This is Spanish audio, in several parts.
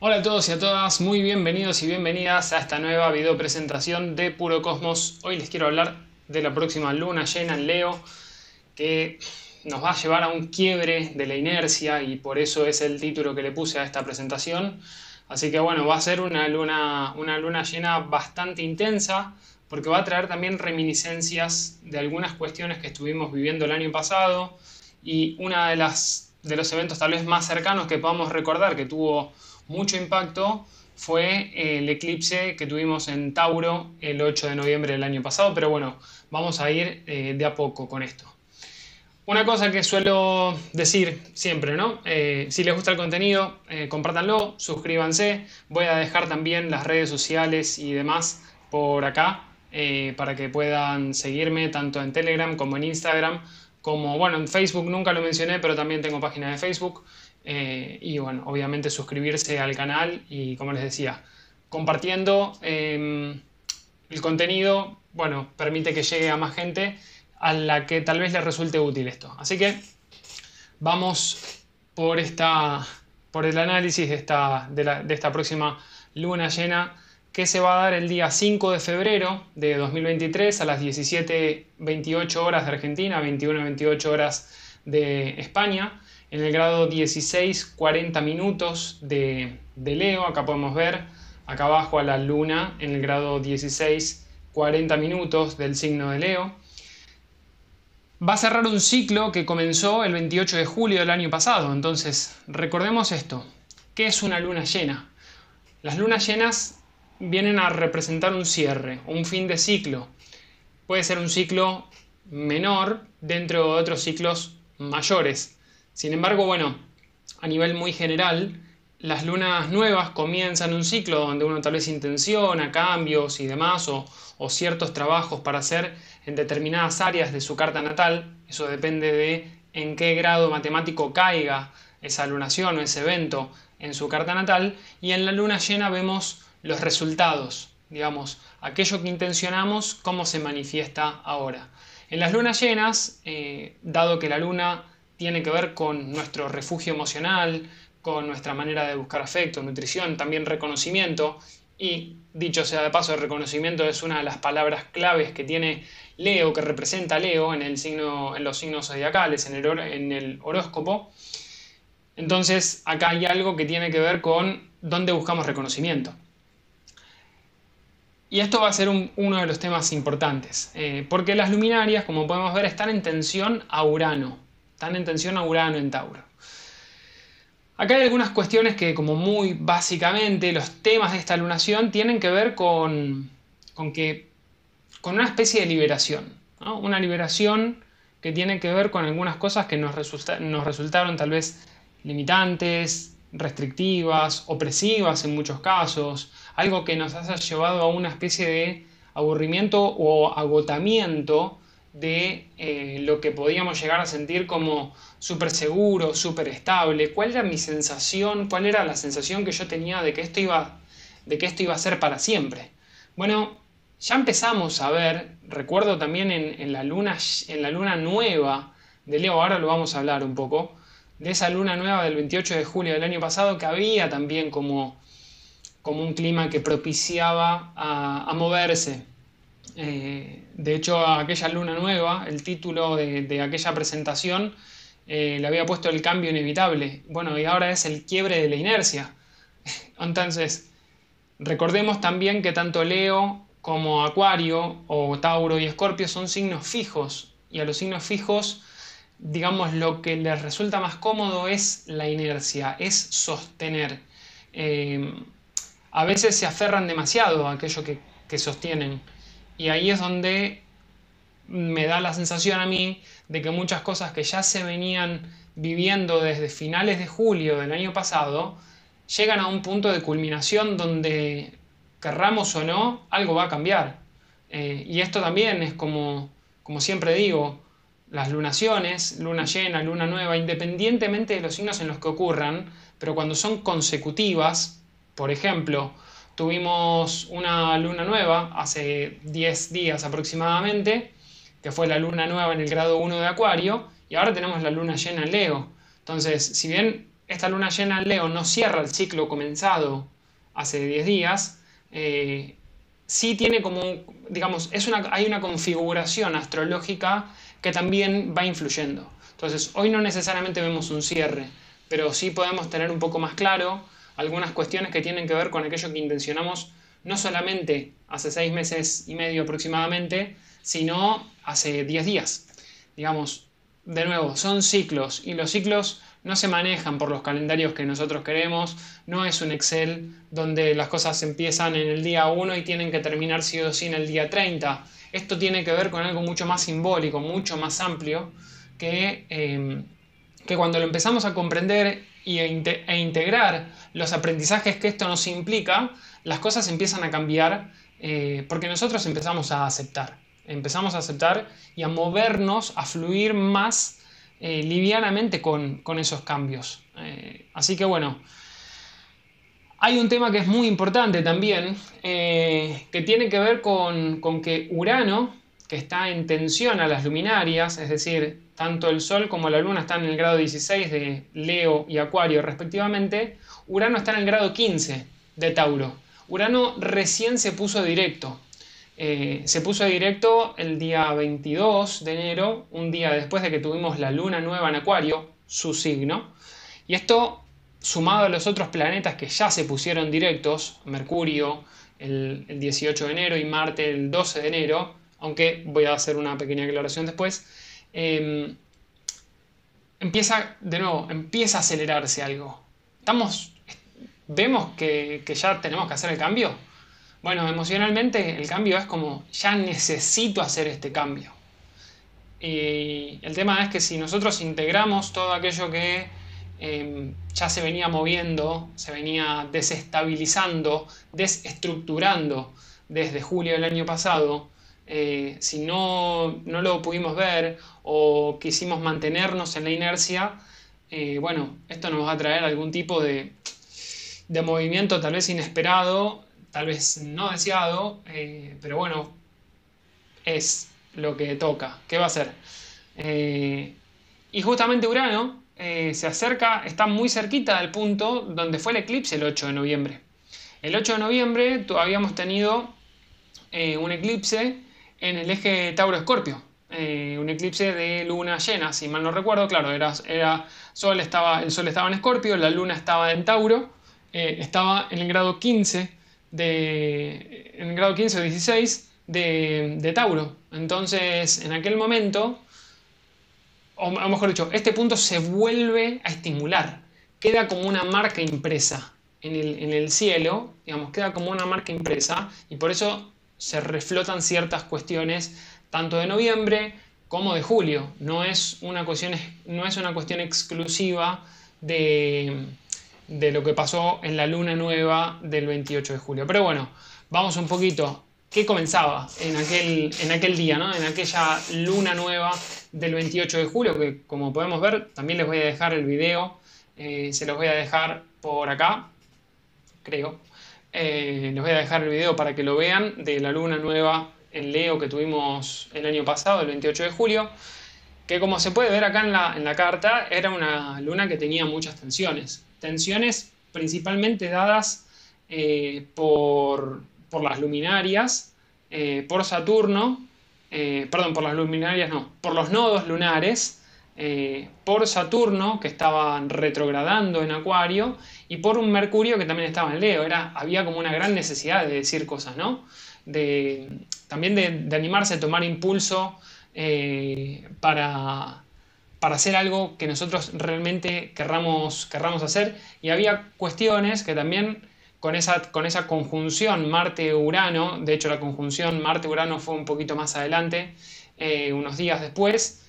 Hola a todos y a todas, muy bienvenidos y bienvenidas a esta nueva video presentación de Puro Cosmos. Hoy les quiero hablar de la próxima luna llena en Leo, que nos va a llevar a un quiebre de la inercia y por eso es el título que le puse a esta presentación. Así que bueno, va a ser una luna, una luna llena bastante intensa, porque va a traer también reminiscencias de algunas cuestiones que estuvimos viviendo el año pasado y una de las de los eventos tal vez más cercanos que podamos recordar que tuvo mucho impacto fue eh, el eclipse que tuvimos en Tauro el 8 de noviembre del año pasado, pero bueno, vamos a ir eh, de a poco con esto. Una cosa que suelo decir siempre, ¿no? Eh, si les gusta el contenido, compártanlo, suscríbanse. Voy a dejar también las redes sociales y demás por acá para que puedan seguirme tanto en Telegram como en Instagram, como, bueno, en Facebook nunca lo mencioné, pero también tengo página de Facebook. Eh, y bueno, obviamente suscribirse al canal y como les decía, compartiendo em, el contenido, bueno, permite que llegue a más gente a la que tal vez les resulte útil esto. Así que vamos por, esta, por el análisis de esta, de, esta próxima luna llena que se va a dar el día 5 de febrero de 2023 a las 17.28 horas de Argentina, 21.28 horas de España en el grado 16, 40 minutos de, Leo. Acá podemos ver acá abajo a la luna en el grado 16, 40 minutos del signo de Leo. Va a cerrar un ciclo que comenzó el 28 de julio del año pasado. Entonces, recordemos esto. ¿Qué es una luna llena? Las lunas llenas vienen a representar un cierre, un fin de ciclo. Puede ser un ciclo menor dentro de otros ciclos mayores. Sin embargo, bueno, a nivel muy general, las lunas nuevas comienzan un ciclo donde uno tal vez intenciona cambios y demás o, ciertos trabajos para hacer en determinadas áreas de su carta natal. Eso depende de en qué grado matemático caiga esa lunación o ese evento en su carta natal. Y en la luna llena vemos los resultados, digamos, aquello que intencionamos, cómo se manifiesta ahora. En las lunas llenas, eh, dado que la luna tiene que ver con nuestro refugio emocional, con nuestra manera de buscar afecto, nutrición, también reconocimiento. Y dicho sea de paso, el reconocimiento es una de las palabras claves que tiene Leo, que representa Leo en, el signo, en los signos zodiacales, en el, horóscopo. Entonces, acá hay algo que tiene que ver con dónde buscamos reconocimiento. Y esto va a ser uno de los temas importantes, eh, porque las luminarias, como podemos ver, están en tensión a Urano. Están en tensión a Urano en Tauro. Acá hay algunas cuestiones que, como muy básicamente, los temas de esta lunación tienen que ver con, con, que, con una especie de liberación. Una liberación que tiene que ver con algunas cosas que nos, nos resultaron tal vez limitantes, restrictivas, opresivas en muchos casos, algo que nos haya llevado a una especie de aburrimiento o agotamiento de eh, lo que podíamos llegar a sentir como súper seguro, súper estable, cuál era mi sensación, cuál era la sensación que yo tenía de que esto iba, de que esto iba a ser para siempre. Bueno, ya empezamos a ver, recuerdo también en, la, luna, en la luna nueva de Leo, ahora lo vamos a hablar un poco, de esa luna nueva del 28 de julio del año pasado, que había también como, como un clima que propiciaba a moverse, eh, de hecho, a aquella luna nueva, el título de, aquella presentación eh, le había puesto el cambio inevitable. Bueno, y ahora es el quiebre de la inercia. Entonces, recordemos también que tanto Leo como Acuario o Tauro y Escorpio son signos fijos. Y a los signos fijos, digamos, lo que les resulta más cómodo es la inercia, es sostener. Eh, a veces se aferran demasiado a aquello que sostienen. Y ahí es donde me da la sensación a mí de que muchas cosas que ya se venían viviendo desde finales de julio del año pasado, llegan a un punto de culminación donde, querramos o no, algo va a cambiar. Eh, y esto también es como, como siempre digo, las lunaciones, luna llena, luna nueva, independientemente de los signos en los que ocurran, pero cuando son consecutivas, por ejemplo, Tuvimos una luna nueva hace 10 días aproximadamente, que fue la luna nueva en el grado 1 de Acuario, y ahora tenemos la luna llena en Leo. Entonces, si bien esta luna llena en Leo no cierra el ciclo comenzado hace 10 días, eh, sí tiene como, digamos, es una, hay una configuración astrológica que también va influyendo. Entonces, hoy no necesariamente vemos un cierre, pero sí podemos tener un poco más claro algunas cuestiones que tienen que ver con aquello que intencionamos no solamente hace seis meses y medio aproximadamente, sino hace 10 días. Digamos, de nuevo, son ciclos y los ciclos no se manejan por los calendarios que nosotros queremos, no es un Excel donde las cosas empiezan en el día 1 y tienen que terminar sí o sí en el día 30. Esto tiene que ver con algo mucho más simbólico, mucho más amplio, que, em, que cuando lo empezamos a comprender y e integrar los aprendizajes que esto nos implica, las cosas empiezan a cambiar eh, porque nosotros empezamos a aceptar, empezamos a aceptar y a movernos, a fluir más eh, livianamente con, esos cambios. Eh, así que bueno, hay un tema que es muy importante también, que tiene que ver con, con que Urano, que está en tensión a las luminarias, es decir, tanto el Sol como la Luna están en el grado 16 de Leo y Acuario respectivamente, Urano está en el grado 15 de Tauro. Urano recién se puso directo. Eh, se puso directo el día 22 de enero, un día después de que tuvimos la luna nueva en Acuario, su signo. Y esto, sumado a los otros planetas que ya se pusieron directos, Mercurio el, 18 de enero y Marte el 12 de enero, aunque voy a hacer una pequeña aclaración después, em, empieza, de nuevo, empieza a acelerarse algo. Vemos que, ya tenemos que hacer el cambio. Bueno, emocionalmente el cambio es como, ya necesito hacer este cambio. Y el tema es que si nosotros integramos todo aquello que em, ya se venía moviendo, se venía desestabilizando, desestructurando desde julio del año pasado, eh, si no, no, lo pudimos ver o quisimos mantenernos en la inercia, eh, bueno, esto nos va a traer algún tipo de de movimiento tal vez inesperado, tal vez no deseado, eh, pero bueno, es lo que toca. ¿Qué va a? Eh, y justamente Urano se acerca, está muy cerquita del punto donde fue el eclipse el 8 de noviembre. El 8 de noviembre habíamos tenido un eclipse en el eje Tauro-Escorpio. un eclipse de luna llena, si mal no recuerdo, claro, era, era sol estaba, el sol estaba en Escorpio, la luna estaba en Tauro, eh, estaba en el grado 15 de, en el grado 15 o 16 de, Tauro. Entonces, en aquel momento, o mejor dicho, este punto se vuelve a estimular, queda como una marca impresa en el, en el cielo, digamos, queda como una marca impresa y por eso se reflotan ciertas cuestiones tanto de noviembre como de julio. No es una cuestión, no es una cuestión exclusiva de, de lo que pasó en la luna nueva del 28 de julio. Pero bueno, vamos un poquito. ¿Qué comenzaba en aquel, en aquel día, ¿no? en aquella luna nueva del 28 de julio? Que como podemos ver, también les voy a dejar el video, eh, se los voy a dejar por acá, creo. Eh, les voy a dejar el video para que lo vean de la luna nueva en Leo que tuvimos el año pasado, el 28 de julio que como se puede ver acá en la, en la, carta, era una luna que tenía muchas tensiones. Tensiones principalmente dadas eh, por, las luminarias, eh, por Saturno, perdón, por las luminarias no, por los nodos lunares, por Saturno que estaban retrogradando en Acuario y por un Mercurio que también estaba en Leo. Era, había como una gran necesidad de decir cosas, ¿no? De, también de, animarse a tomar impulso para, para hacer algo que nosotros realmente querramos, querramos hacer. Y había cuestiones que también con esa, con esa conjunción Marte-Urano, de hecho la conjunción Marte-Urano fue un poquito más adelante, eh, unos días después,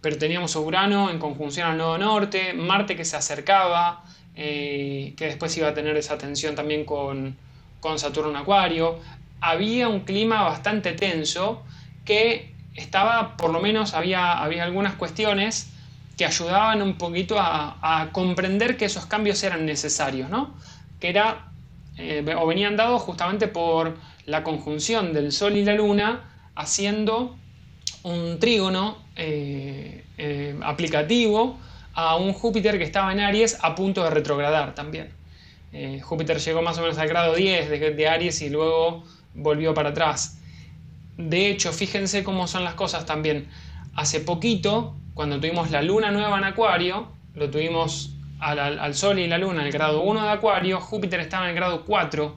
pero teníamos Urano en conjunción al nodo norte, Marte que se acercaba, eh, que después iba a tener esa tensión también con, con Saturno en Acuario. Había un clima bastante tenso que estaba, por lo menos había, había algunas cuestiones que ayudaban un poquito a, comprender que esos cambios eran necesarios, ¿no? Que era, eh, o venían dados justamente por la conjunción del Sol y la Luna haciendo un trígono eh, eh, aplicativo a un Júpiter que estaba en Aries a punto de retrogradar también. Eh, Júpiter llegó más o menos al grado 10 de, Aries y luego volvió para atrás. De hecho, fíjense cómo son las cosas también. Hace poquito, cuando tuvimos la luna nueva en Acuario, lo tuvimos al, al Sol y la luna en el grado 1 de Acuario, Júpiter estaba en el grado 4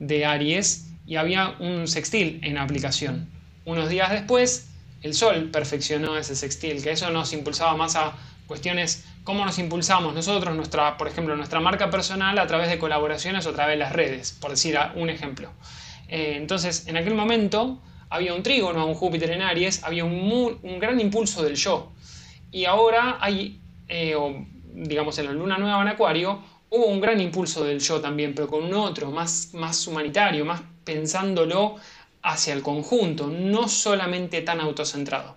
de Aries y había un sextil en aplicación. Unos días después, el Sol perfeccionó ese sextil, que eso nos impulsaba más a cuestiones cómo nos impulsamos nosotros, nuestra, por ejemplo, nuestra marca personal a través de colaboraciones o a través de las redes, por decir un ejemplo. Eh, entonces, en aquel momento había un trígono, un Júpiter en Aries, había un, gran impulso del yo. Y ahora hay, eh, digamos, en la luna nueva en Acuario, hubo un gran impulso del yo también, pero con un otro, más, más humanitario, más pensándolo hacia el conjunto, no solamente tan autocentrado.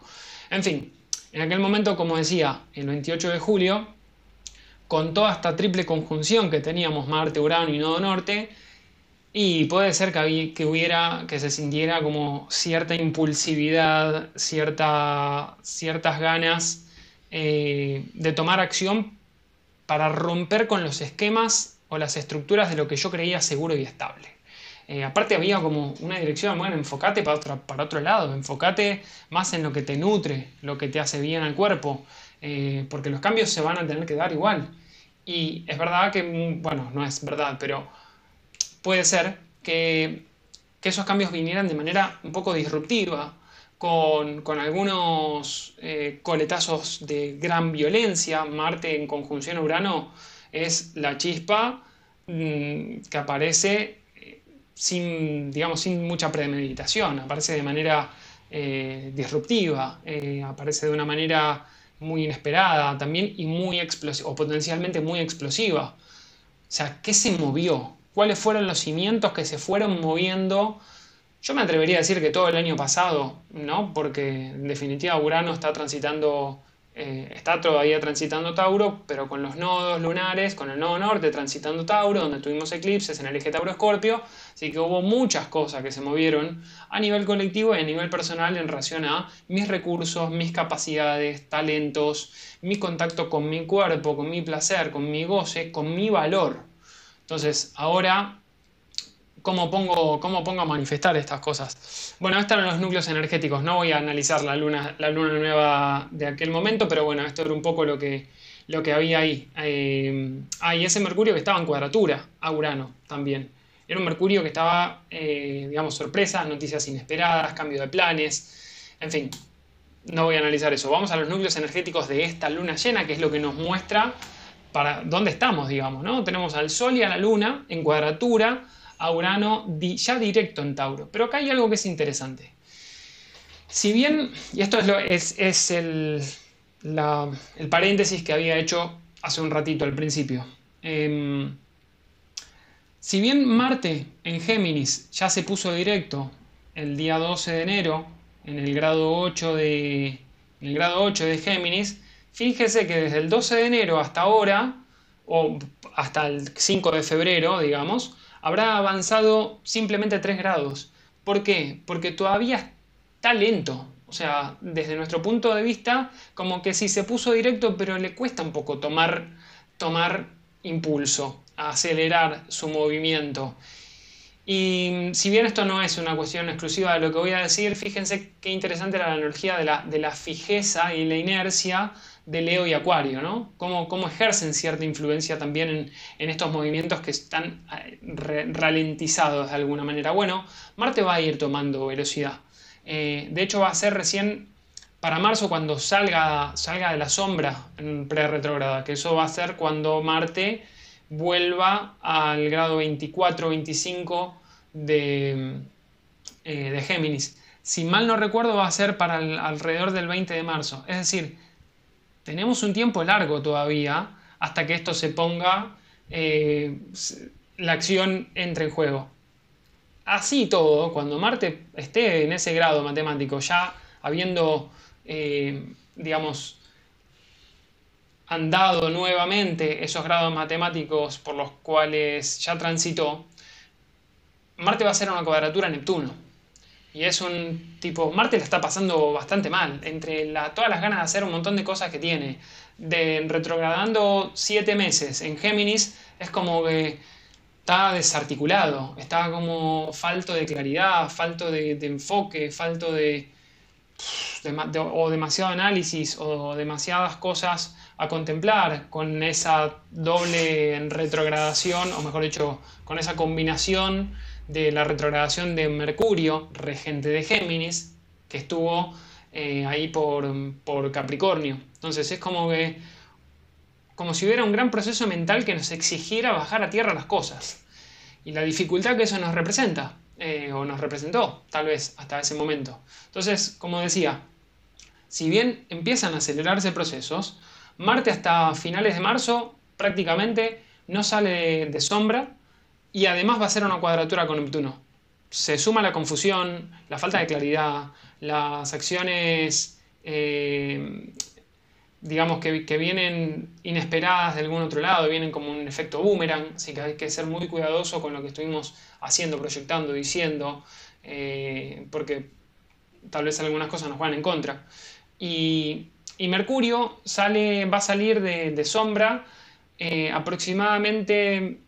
En fin, en aquel momento, como decía, el 28 de julio, con toda esta triple conjunción que teníamos Marte, Urano y Nodo Norte, y puede ser que, hubiera, que se sintiera como cierta impulsividad, cierta, ciertas ganas eh, de tomar acción para romper con los esquemas o las estructuras de lo que yo creía seguro y estable. Eh, aparte había como una dirección, bueno, enfócate para otro, para otro lado, enfócate más en lo que te nutre, lo que te hace bien al cuerpo, eh, porque los cambios se van a tener que dar igual. Y es verdad que, mm, bueno, no es verdad, pero puede ser que, esos cambios vinieran de manera un poco disruptiva, con, algunos eh, coletazos de gran violencia. Marte en conjunción a Urano es la chispa mm, que aparece sin, digamos, sin mucha premeditación, aparece de manera eh, disruptiva, eh, aparece de una manera muy inesperada también y muy explosiva, o potencialmente muy explosiva. O sea, ¿qué se movió? ¿Cuáles fueron los cimientos que se fueron moviendo? Yo me atrevería a decir que todo el año pasado, ¿no? Porque en definitiva Urano está transitando eh, está todavía transitando Tauro, pero con los nodos lunares, con el nodo norte transitando Tauro, donde tuvimos eclipses en el eje Tauro-Escorpio, así que hubo muchas cosas que se movieron a nivel colectivo y a nivel personal en relación a mis recursos, mis capacidades, talentos, mi contacto con mi cuerpo, con mi placer, con mi goce, con mi valor. Entonces, ahora ¿Cómo pongo, ¿Cómo pongo a manifestar estas cosas? Bueno, estos eran los núcleos energéticos. No voy a analizar la luna, la luna nueva de aquel momento, pero bueno, esto era un poco lo que, lo que había ahí. Eh, ah, y ese Mercurio que estaba en cuadratura a Urano también. Era un Mercurio que estaba, eh, digamos, sorpresas, noticias inesperadas, cambio de planes, en fin. No voy a analizar eso. Vamos a los núcleos energéticos de esta luna llena, que es lo que nos muestra para dónde estamos, digamos, ¿no? Tenemos al Sol y a la Luna en cuadratura a Urano ya directo en Tauro. Pero acá hay algo que es interesante. Si bien, y esto es, el, paréntesis que había hecho hace un ratito al principio. Em, si bien Marte en Géminis ya se puso directo el día 12 de enero en el grado 8 de, el grado 8 de Géminis, fíjese que desde el 12 de enero hasta ahora, o hasta el 5 de febrero, digamos, habrá avanzado simplemente 3 grados. ¿Por qué? Porque todavía está lento. O sea, desde nuestro punto de vista, como que sí se puso directo, pero le cuesta un poco tomar, tomar impulso, acelerar su movimiento. Y si bien esto no es una cuestión exclusiva de lo que voy a decir, fíjense qué interesante era la energía de la, de la fijeza y la inercia de Leo y Acuario, ¿no? Cómo, cómo ejercen cierta influencia también en, estos movimientos que están eh, ralentizados de alguna manera. Bueno, Marte va a ir tomando velocidad. Eh, de hecho, va a ser recién para marzo cuando salga, salga de la sombra en pre-retrograda, que eso va a ser cuando Marte vuelva al grado 24-25 de, eh, de Géminis. Si mal no recuerdo, va a ser para alrededor del 20 de marzo. Es decir, tenemos un tiempo largo todavía hasta que esto se ponga, eh, la acción entre en juego. Así todo, cuando Marte esté en ese grado matemático, ya habiendo, eh, digamos, andado nuevamente esos grados matemáticos por los cuales ya transitó, Marte va a ser una cuadratura a Neptuno. Y es un tipo, Marte la está pasando bastante mal, entre todas las ganas de hacer un montón de cosas que tiene, de retrogradando siete meses en Géminis, es como que está desarticulado, está como falto de claridad, falto de, enfoque, falto de, o demasiado análisis o demasiadas cosas a contemplar con esa doble retrogradación, o mejor dicho, con esa combinación de la retrogradación de Mercurio, regente de Géminis, que estuvo eh, ahí por, por Capricornio. Entonces es como que como si hubiera un gran proceso mental que nos exigiera bajar a tierra las cosas. Y la dificultad que eso nos representa, eh, o nos representó, tal vez, hasta ese momento. Entonces, como decía, si bien empiezan a acelerarse procesos, Marte hasta finales de marzo prácticamente no sale de, sombra y además va a ser una cuadratura con Neptuno. Se suma la confusión, la falta de claridad, las acciones eh, digamos, que, que, vienen inesperadas de algún otro lado, vienen como un efecto boomerang, así que hay que ser muy cuidadoso con lo que estuvimos haciendo, proyectando, diciendo, eh, porque tal vez algunas cosas nos van en contra. Y, Mercurio sale, va a salir de, de sombra eh, aproximadamente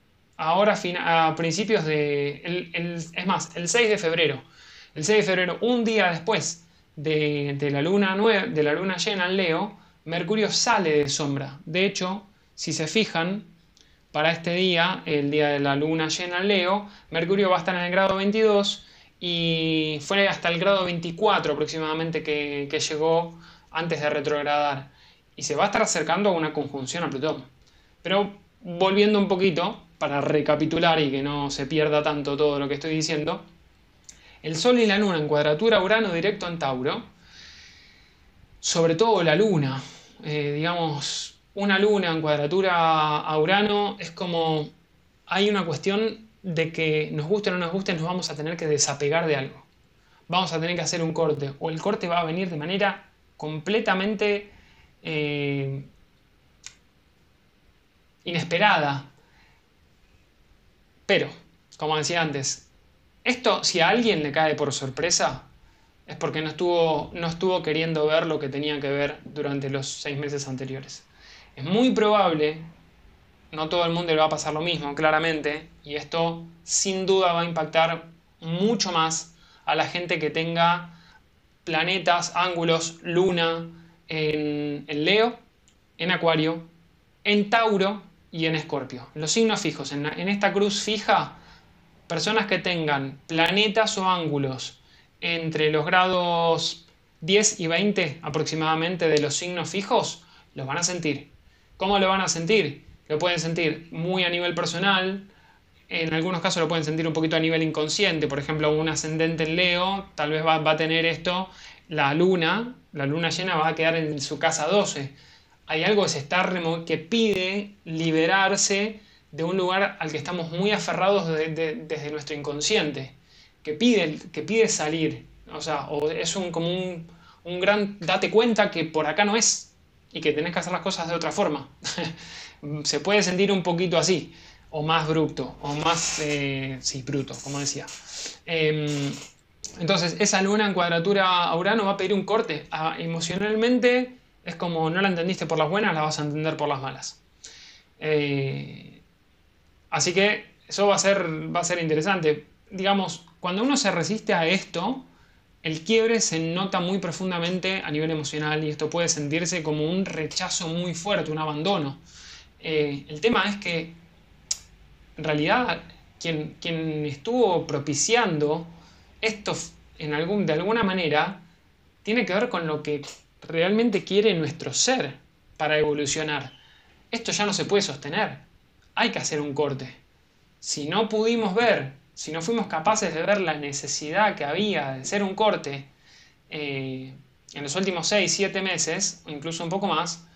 ahora a principios de... Es más, el 6 de febrero. El 6 de febrero, un día después de, la, luna de la luna llena en Leo, Mercurio sale de sombra. De hecho, si se fijan, para este día, el día de la luna llena en Leo, Mercurio va a estar en el grado 22 y fue hasta el grado 24 aproximadamente que, llegó antes de retrogradar. Y se va a estar acercando a una conjunción a Plutón. Pero volviendo un poquito, para recapitular y que no se pierda tanto todo lo que estoy diciendo, el Sol y la Luna en cuadratura Urano directo en Tauro sobre todo la luna. Eh, digamos, una luna en cuadratura a Urano es como hay una cuestión de que nos guste o no nos guste, nos vamos a tener que desapegar de algo. Vamos a tener que hacer un corte. O el corte va a venir de manera completamente eh, inesperada. Pero, como decía antes, esto si a alguien le cae por sorpresa, es porque no estuvo, no estuvo queriendo ver lo que tenía que ver durante los seis meses anteriores. Es muy probable, no todo el mundo le va a pasar lo mismo, claramente, y esto sin duda va a impactar mucho más a la gente que tenga planetas, ángulos, luna en, Leo, en Acuario, en Tauro y en Escorpio. Los signos fijos, en, en esta cruz fija, personas que tengan planetas o ángulos entre los grados 10 y 20 aproximadamente de los signos fijos, los van a sentir. ¿Cómo lo van a sentir? Lo pueden sentir muy a nivel personal, en algunos casos lo pueden sentir un poquito a nivel inconsciente, por ejemplo, un ascendente en Leo tal vez va, a tener esto, la luna, la luna llena va a quedar en su casa 12. Hay algo que, se está que pide liberarse de un lugar al que estamos muy aferrados desde nuestro inconsciente que pide, que pide salir. O sea, o es un, como un, un, gran date cuenta que por acá no es y que tenés que hacer las cosas de otra forma. Se puede sentir un poquito así, o más bruto, o más, eh, sí, bruto, como decía. Em, entonces, esa luna en cuadratura a Urano va a pedir un corte. Ah, emocionalmente es como no la entendiste por las buenas, la vas a entender por las malas. Eh, así que eso va a ser, va a ser interesante. Digamos, cuando uno se resiste a esto, el quiebre se nota muy profundamente a nivel emocional y esto puede sentirse como un rechazo muy fuerte, un abandono. Eh, el tema es que en realidad quien, quien estuvo propiciando esto en algún, de alguna manera tiene que ver con lo que realmente quiere nuestro ser para evolucionar. Esto ya no se puede sostener. Hay que hacer un corte. Si no pudimos ver si no fuimos capaces de ver la necesidad que había de hacer un corte eh, en los últimos 6, 7 meses, o incluso un poco más,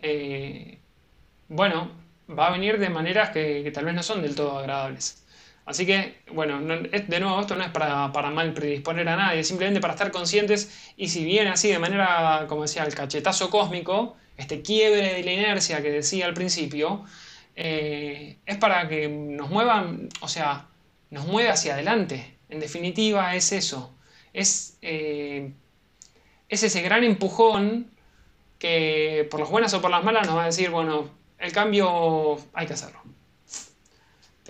eh, bueno, va a venir de maneras que, tal vez no son del todo agradables. Así que, bueno, de nuevo, esto no es para, mal predisponer a nadie, simplemente para estar conscientes y si viene así de manera, como decía, el cachetazo cósmico, este quiebre de la inercia que decía al principio, eh, es para que nos muevan, o sea, nos mueve hacia adelante. En definitiva es eso. es, eh, es ese gran empujón que por las buenas o por las malas nos va a decir, bueno, el cambio hay que hacerlo.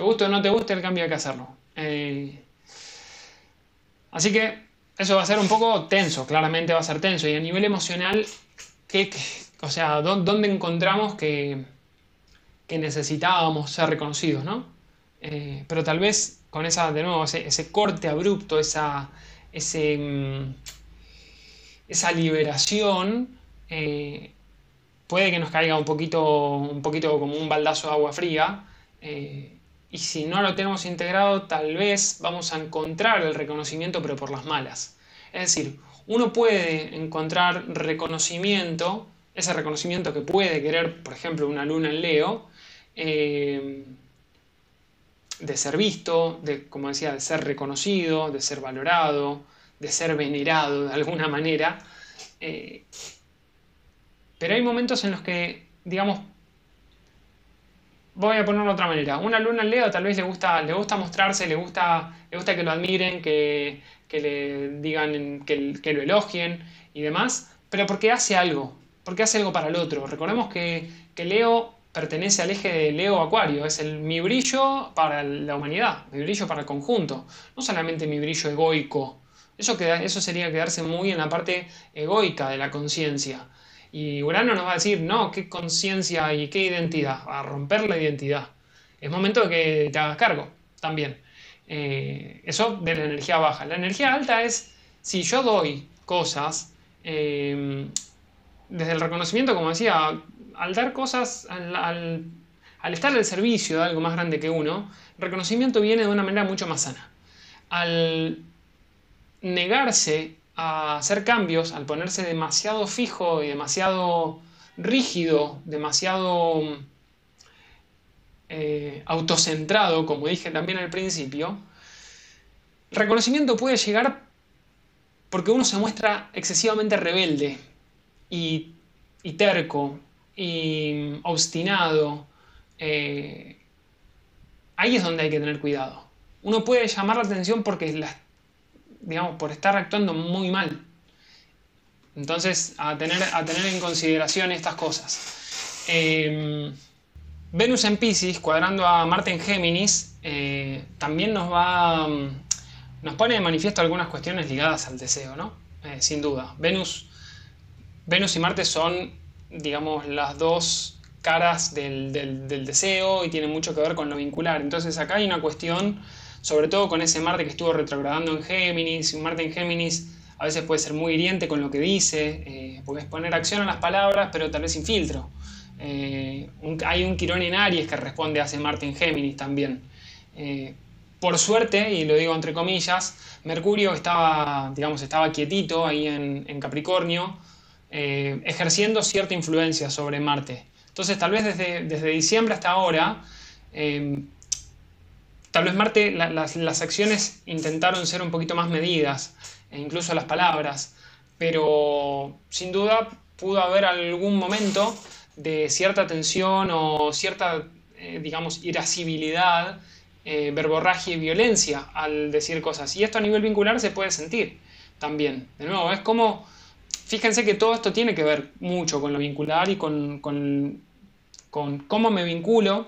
Te guste o no te guste, el cambio hay que hacerlo. Así que eso va a ser un poco tenso, claramente va a ser tenso. Y a nivel emocional, ¿qué, o sea, ¿dónde encontramos que, que necesitábamos ser reconocidos, ¿no? Eh, pero tal vez con esa, de nuevo, ese, corte abrupto, esa, ese, mm, esa liberación, eh, puede que nos caiga un poquito, un poquito como un baldazo de agua fría. Eh, y si no lo tenemos integrado, tal vez vamos a encontrar el reconocimiento, pero por las malas. Es decir, uno puede encontrar reconocimiento, ese reconocimiento que puede querer, por ejemplo, una luna en Leo, eh, de ser visto, de, como decía, de ser reconocido, de ser valorado, de ser venerado de alguna manera. Eh, pero hay momentos en los que, digamos, voy a ponerlo de otra manera. Una luna en Leo tal vez le gusta, le gusta mostrarse, le gusta, le gusta que lo admiren, que, le digan, que, que, lo elogien y demás, pero porque hace algo, porque hace algo para el otro. Recordemos que, que Leo pertenece al eje de Leo Acuario, es el mi brillo para la humanidad, mi brillo para el conjunto, no solamente mi brillo egoico. Eso, eso sería quedarse muy en la parte egoica de la conciencia. Y Urano nos va a decir, no, qué conciencia y qué identidad, a romper la identidad. Es momento de que te hagas cargo también. Eh, eso de la energía baja. La energía alta es, si yo doy cosas, eh, desde el reconocimiento, como decía, al dar cosas, al, estar al servicio de algo más grande que uno, el reconocimiento viene de una manera mucho más sana. Al negarse a hacer cambios, al ponerse demasiado fijo y demasiado rígido, demasiado eh, autocentrado, como dije también al principio, reconocimiento puede llegar porque uno se muestra excesivamente rebelde y, terco y obstinado, eh, ahí es donde hay que tener cuidado. Uno puede llamar la atención porque, digamos, por estar actuando muy mal. Entonces, a tener, a tener en consideración estas cosas. Em, Venus en Pisces, cuadrando a Marte en Géminis, eh, también nos va. nos pone de manifiesto algunas cuestiones ligadas al deseo, ¿no? Eh, sin duda. Venus, Venus y Marte son digamos, las dos caras del, deseo y tiene mucho que ver con lo vincular. Entonces acá hay una cuestión, sobre todo con ese Marte que estuvo retrogradando en Géminis, un Marte en Géminis a veces puede ser muy hiriente con lo que dice, eh, poner acción a las palabras, pero tal vez sin filtro. Eh, hay un Quirón en Aries que responde a ese Marte en Géminis también. Eh, por suerte, y lo digo entre comillas, Mercurio estaba, digamos, estaba quietito ahí en Capricornio, eh, ejerciendo cierta influencia sobre Marte. Entonces, tal vez desde, desde diciembre hasta ahora, tal vez Marte, las, acciones intentaron ser un poquito más medidas, e incluso las palabras, pero sin duda pudo haber algún momento de cierta tensión o cierta, eh, digamos, irascibilidad, verborragia y violencia al decir cosas. Y esto a nivel vincular se puede sentir también. De nuevo, es como fíjense que todo esto tiene que ver mucho con lo vincular y con, cómo me vinculo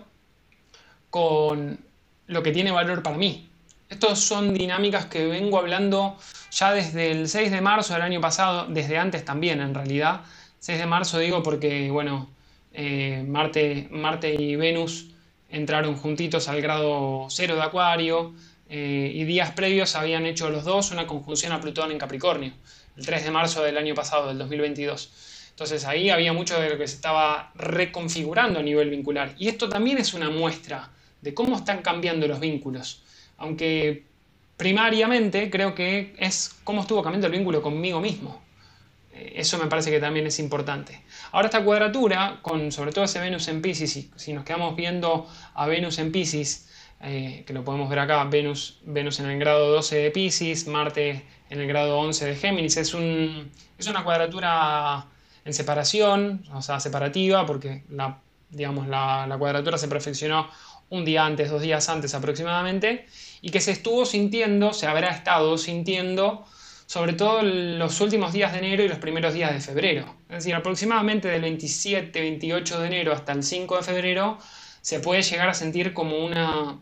con lo que tiene valor para mí. Estas son dinámicas que vengo hablando ya desde el 6 de marzo del año pasado, desde antes también en realidad. 6 de marzo digo porque, bueno, eh, Marte, Marte y Venus entraron juntitos al grado 0 de Acuario eh, y días previos habían hecho los dos una conjunción a Plutón en Capricornio el 3 de marzo del año pasado, del 2022. Entonces ahí había mucho de lo que se estaba reconfigurando a nivel vincular. Y esto también es una muestra de cómo están cambiando los vínculos. Aunque primariamente creo que es cómo estuvo cambiando el vínculo conmigo mismo. Eh, eso me parece que también es importante. Ahora esta cuadratura, con sobre todo ese Venus en Pisces, si nos quedamos viendo a Venus en Pisces, eh, que lo podemos ver acá, Venus, Venus en el grado 12 de Pisces, Marte en el grado 11 de Géminis. Es, un, es una cuadratura en separación, o sea, separativa, porque digamos, la, cuadratura se perfeccionó un día antes, dos días antes aproximadamente, y que se estuvo sintiendo, se habrá estado sintiendo sobre todo los últimos días de enero y los primeros días de febrero. Es decir, aproximadamente del 27, 28 de enero hasta el 5 de febrero se puede llegar a sentir como una,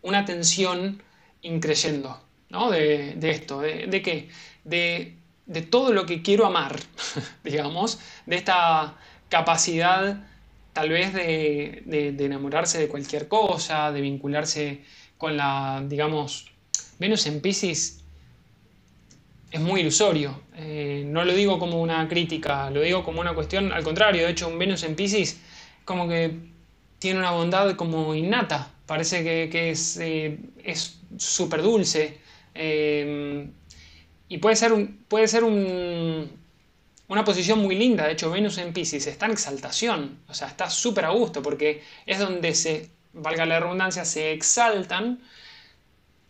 una tensión increyendo, ¿no? De, esto, de, de qué? De, de todo lo que quiero amar, digamos, de esta capacidad tal vez de, enamorarse de cualquier cosa, de vincularse con la, digamos, Venus en Pisces es muy ilusorio. Eh, no lo digo como una crítica, lo digo como una cuestión, al contrario, de hecho un Venus en Pisces como que tiene una bondad como innata, parece que, es súper dulce. Eh, y puede ser, un, puede ser un, una posición muy linda, de hecho Venus en Pisces está en exaltación, o sea, está súper a gusto porque es donde se, valga la redundancia, se exaltan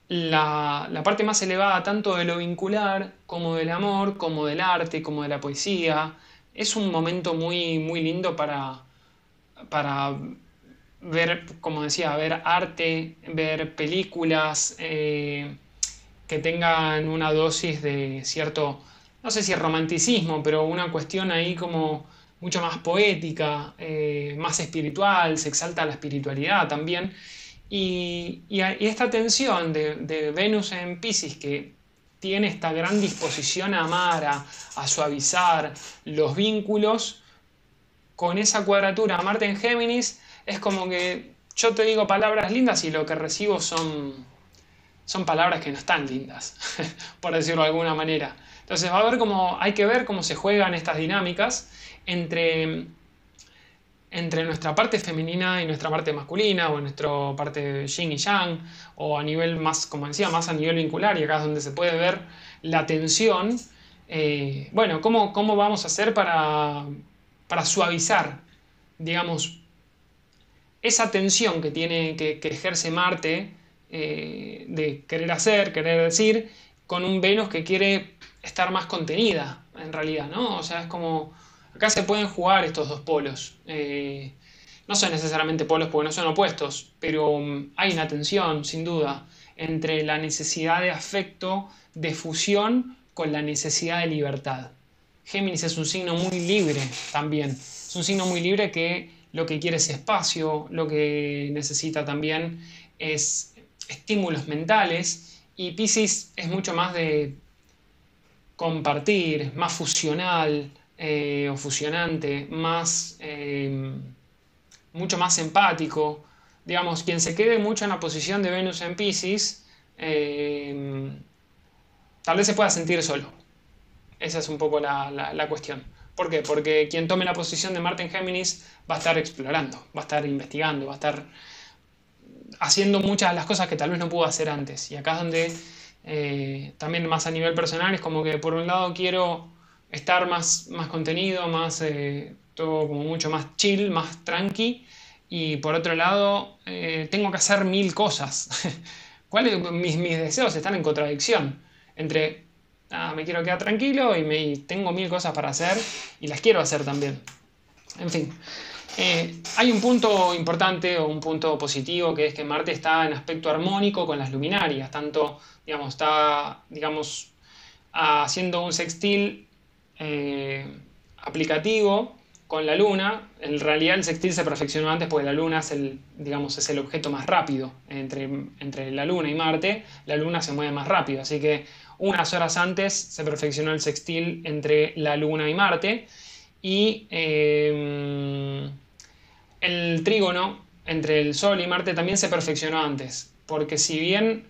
la, parte más elevada tanto de lo vincular como del amor, como del arte, como de la poesía. Es un momento muy, muy lindo para, para ver, como decía, ver arte, ver películas eh, que tengan una dosis de cierto no sé si romanticismo, pero una cuestión ahí como mucho más poética, eh, más espiritual, se exalta la espiritualidad también. Y, esta tensión de, Venus en Pisces que tiene esta gran disposición a amar, a, suavizar los vínculos, con esa cuadratura Marte en Géminis, es como que yo te digo palabras lindas y lo que recibo son, son palabras que no están lindas, por decirlo de alguna manera. Entonces va a hay que ver cómo se juegan estas dinámicas entre, entre nuestra parte femenina y nuestra parte masculina, o nuestra parte yin y yang, o a nivel más, como decía, más a nivel vincular, y acá es donde se puede ver la tensión. Eh, bueno, ¿cómo, ¿cómo, vamos a hacer para, para suavizar, digamos, esa tensión que tiene, que, ejerce Marte eh, de querer hacer, querer decir, con un Venus que quiere estar más contenida, en realidad, ¿no? O sea, es como, acá se pueden jugar estos dos polos. Eh, no son necesariamente polos porque no son opuestos, pero mm, hay una tensión, sin duda, entre la necesidad de afecto, de fusión, con la necesidad de libertad. Géminis es un signo muy libre también. Es un signo muy libre que lo que quiere es espacio, lo que necesita también es estímulos mentales y Pisces es mucho más de compartir, más fusional eh, o fusionante, más, eh, mucho más empático. Digamos, quien se quede mucho en la posición de Venus en Pisces, eh, tal vez se pueda sentir solo. Esa es un poco la, la, cuestión. ¿Por qué? Porque quien tome la posición de Marte en Géminis va a estar explorando, va a estar investigando, va a estar haciendo muchas de las cosas que tal vez no pudo hacer antes. Y acá es donde eh, también más a nivel personal, es como que por un lado quiero estar más, más contenido, más eh, todo como mucho más chill, más tranqui, y por otro lado eh, tengo que hacer mil cosas. ¿Cuáles mis, mis deseos están en contradicción? Entre ah, me quiero quedar tranquilo y, me, tengo mil cosas para hacer y las quiero hacer también. En fin, hay un punto importante o un punto positivo que es que Marte está en aspecto armónico con las luminarias, tanto digamos, está, digamos, haciendo un sextil eh, aplicativo con la Luna. En realidad el sextil se perfeccionó antes porque la Luna es el, digamos, es el objeto más rápido entre, entre la Luna y Marte. La Luna se mueve más rápido, así que unas horas antes se perfeccionó el sextil entre la Luna y Marte. Y eh, el trígono entre el Sol y Marte también se perfeccionó antes, porque si bien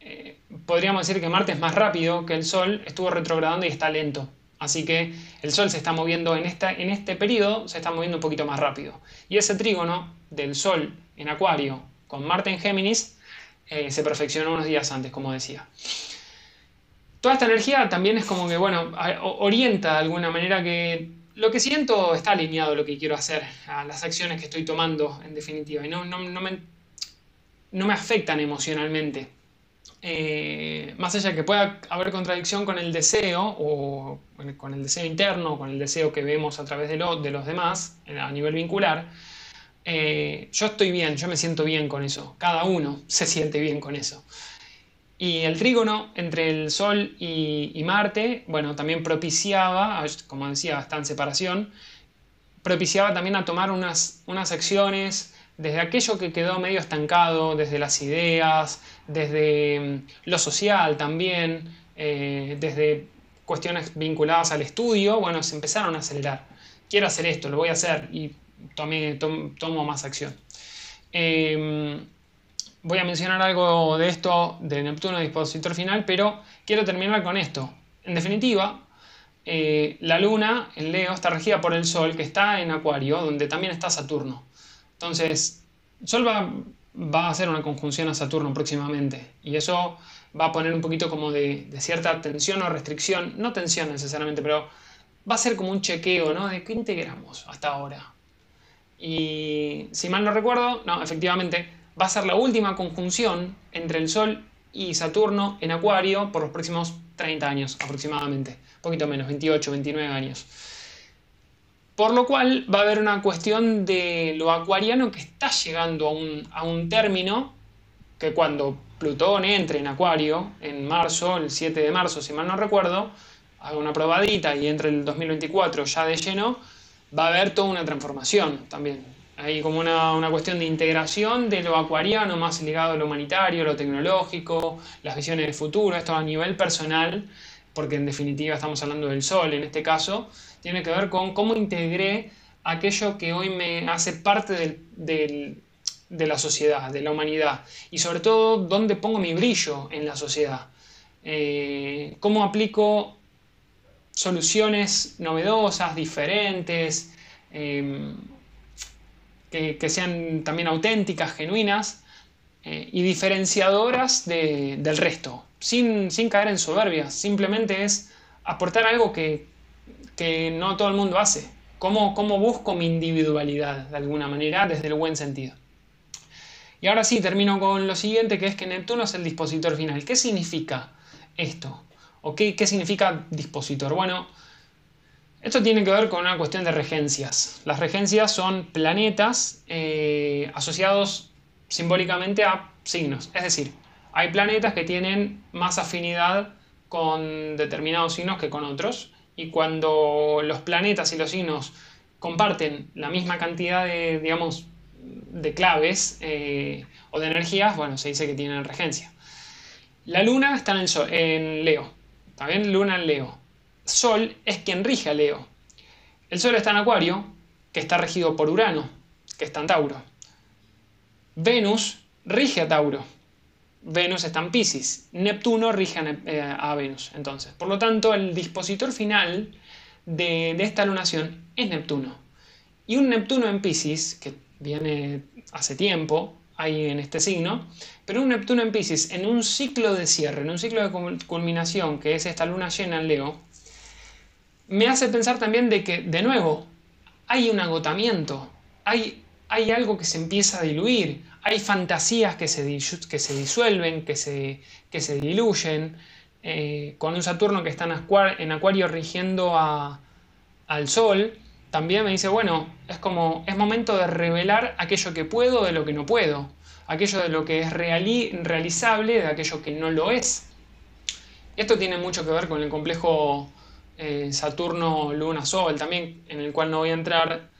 eh, podríamos decir que Marte es más rápido que el Sol, estuvo retrogradando y está lento. Así que el Sol se está moviendo en, este periodo, se está moviendo un poquito más rápido. Y ese trígono del Sol en Acuario con Marte en Géminis eh, se perfeccionó unos días antes, como decía. Toda esta energía también es como que, bueno, orienta de alguna manera que lo que siento está alineado a lo que quiero hacer, a las acciones que estoy tomando, en definitiva, y no me afectan emocionalmente. Eh, más allá de que pueda haber contradicción con el deseo o con el deseo interno, con el deseo que vemos a través de, de los demás a nivel vincular, eh, yo estoy bien, yo me siento bien con eso, cada uno se siente bien con eso. Y el trígono entre el Sol y, Marte, bueno, también propiciaba, como decía, está en separación, propiciaba también a tomar unas, unas acciones desde aquello que quedó medio estancado, desde las ideas, desde mm, lo social también, eh, desde cuestiones vinculadas al estudio, bueno, se empezaron a acelerar. Quiero hacer esto, lo voy a hacer y tomo más acción. Em, voy a mencionar algo de esto de Neptuno, dispositor final, pero quiero terminar con esto. En definitiva, eh, la Luna en Leo está regida por el Sol, que está en Acuario, donde también está Saturno. Entonces, Sol va, a hacer una conjunción a Saturno próximamente, y eso va a poner un poquito como de, cierta tensión o restricción, no tensión necesariamente, pero va a ser como un chequeo, ¿no? De qué integramos hasta ahora. Y si mal no recuerdo, no, efectivamente, va a ser la última conjunción entre el Sol y Saturno en Acuario por los próximos 30 años aproximadamente, un poquito menos, 28, 29 años. Por lo cual va a haber una cuestión de lo acuariano que está llegando a un, a un término que cuando Plutón entre en Acuario en marzo, el 7 de marzo, si mal no recuerdo, haga una probadita y entre el 2024 ya de lleno, va a haber toda una transformación también. Hay como una, una, cuestión de integración de lo acuariano más ligado a lo humanitario, lo tecnológico, las visiones del futuro, esto a nivel personal, porque en definitiva estamos hablando del sol en este caso, tiene que ver con cómo integré aquello que hoy me hace parte de la sociedad, de la humanidad, y sobre todo dónde pongo mi brillo en la sociedad, eh, cómo aplico soluciones novedosas, diferentes, em, que, sean también auténticas, genuinas eh, y diferenciadoras del resto, sin, caer en soberbia, simplemente es aportar algo que, no todo el mundo hace, cómo, cómo busco mi individualidad de alguna manera desde el buen sentido. Y ahora sí, termino con lo siguiente, que es que Neptuno es el dispositor final. ¿Qué significa esto? ¿O qué, significa dispositor? Bueno, esto tiene que ver con una cuestión de regencias. Las regencias son planetas eh, asociados simbólicamente a signos. Es decir, hay planetas que tienen más afinidad con determinados signos que con otros. Y cuando los planetas y los signos comparten la misma cantidad de, digamos, de claves eh, o de energías, bueno, se dice que tienen regencia. La luna está en, en Leo. También luna en Leo. Sol es quien rige a Leo. El sol está en Acuario, que está regido por Urano, que está en Tauro. Venus rige a Tauro. Venus está en Pisces. Neptuno rige a, eh, Venus. Entonces, por lo tanto, el dispositor final de, de esta lunación es Neptuno. Y un Neptuno en Pisces, que viene hace tiempo ahí en este signo, pero un Neptuno en Pisces en un ciclo de cierre, en un ciclo de culminación, que es esta luna llena en Leo, me hace pensar también de que, de nuevo, hay un agotamiento, hay, hay algo que se empieza a diluir, hay fantasías que se, que se disuelven, que se, que se diluyen, eh, con un Saturno que está en Acuario, en acuario rigiendo al Sol, también me dice, bueno, es como, es momento de revelar aquello que puedo de lo que no puedo, aquello de lo que es realizable de aquello que no lo es. Esto tiene mucho que ver con el complejo eh, Saturno-Luna-Sol, también en el cual no voy a entrar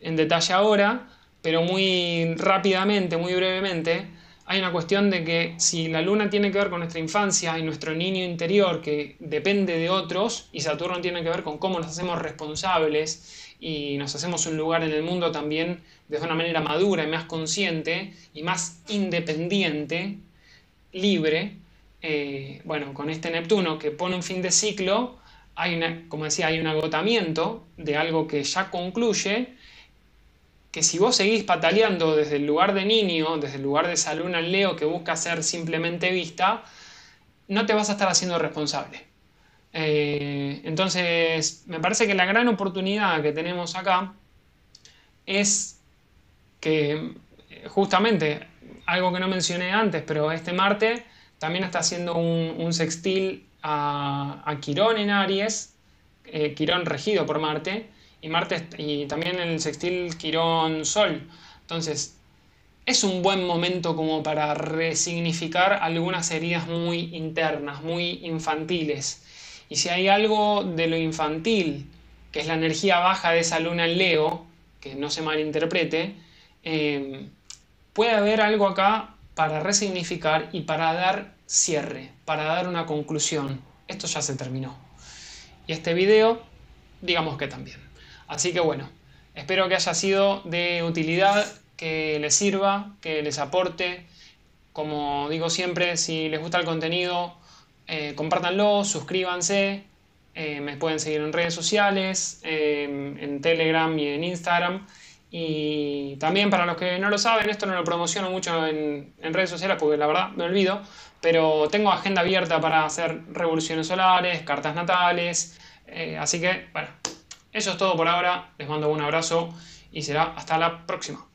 en detalle ahora, pero muy rápidamente, muy brevemente, hay una cuestión de que si la luna tiene que ver con nuestra infancia y nuestro niño interior que depende de otros, y Saturno tiene que ver con cómo nos hacemos responsables y nos hacemos un lugar en el mundo también de una manera madura y más consciente y más independiente, libre, eh, bueno, con este Neptuno que pone un fin de ciclo, hay una, como decía, hay un agotamiento de algo que ya concluye, que si vos seguís pataleando desde el lugar de niño, desde el lugar de esa luna en Leo que busca ser simplemente vista, no te vas a estar haciendo responsable. Eh, entonces, me parece que la gran oportunidad que tenemos acá es que eh, justamente algo que no mencioné antes, pero este Marte también está haciendo un, sextil a, Quirón en Aries, eh, Quirón regido por Marte, y, Marte, y también el sextil Quirón Sol. Entonces, es un buen momento como para resignificar algunas heridas muy internas, muy infantiles. Y si hay algo de lo infantil, que es la energía baja de esa luna en Leo, que no se malinterprete, eh, puede haber algo acá para resignificar y para dar cierre, para dar una conclusión. Esto ya se terminó. Y este video, digamos que también. Así que bueno, espero que haya sido de utilidad, que les sirva, que les aporte. Como digo siempre, si les gusta el contenido, eh, compártanlo, suscríbanse, eh, me pueden seguir en redes sociales, en Telegram y en Instagram. Y también para los que no lo saben, esto no lo promociono mucho en, redes sociales porque la verdad me olvido, pero tengo agenda abierta para hacer revoluciones solares, cartas natales, eh, así que bueno, eso es todo por ahora, les mando un abrazo y será hasta la próxima.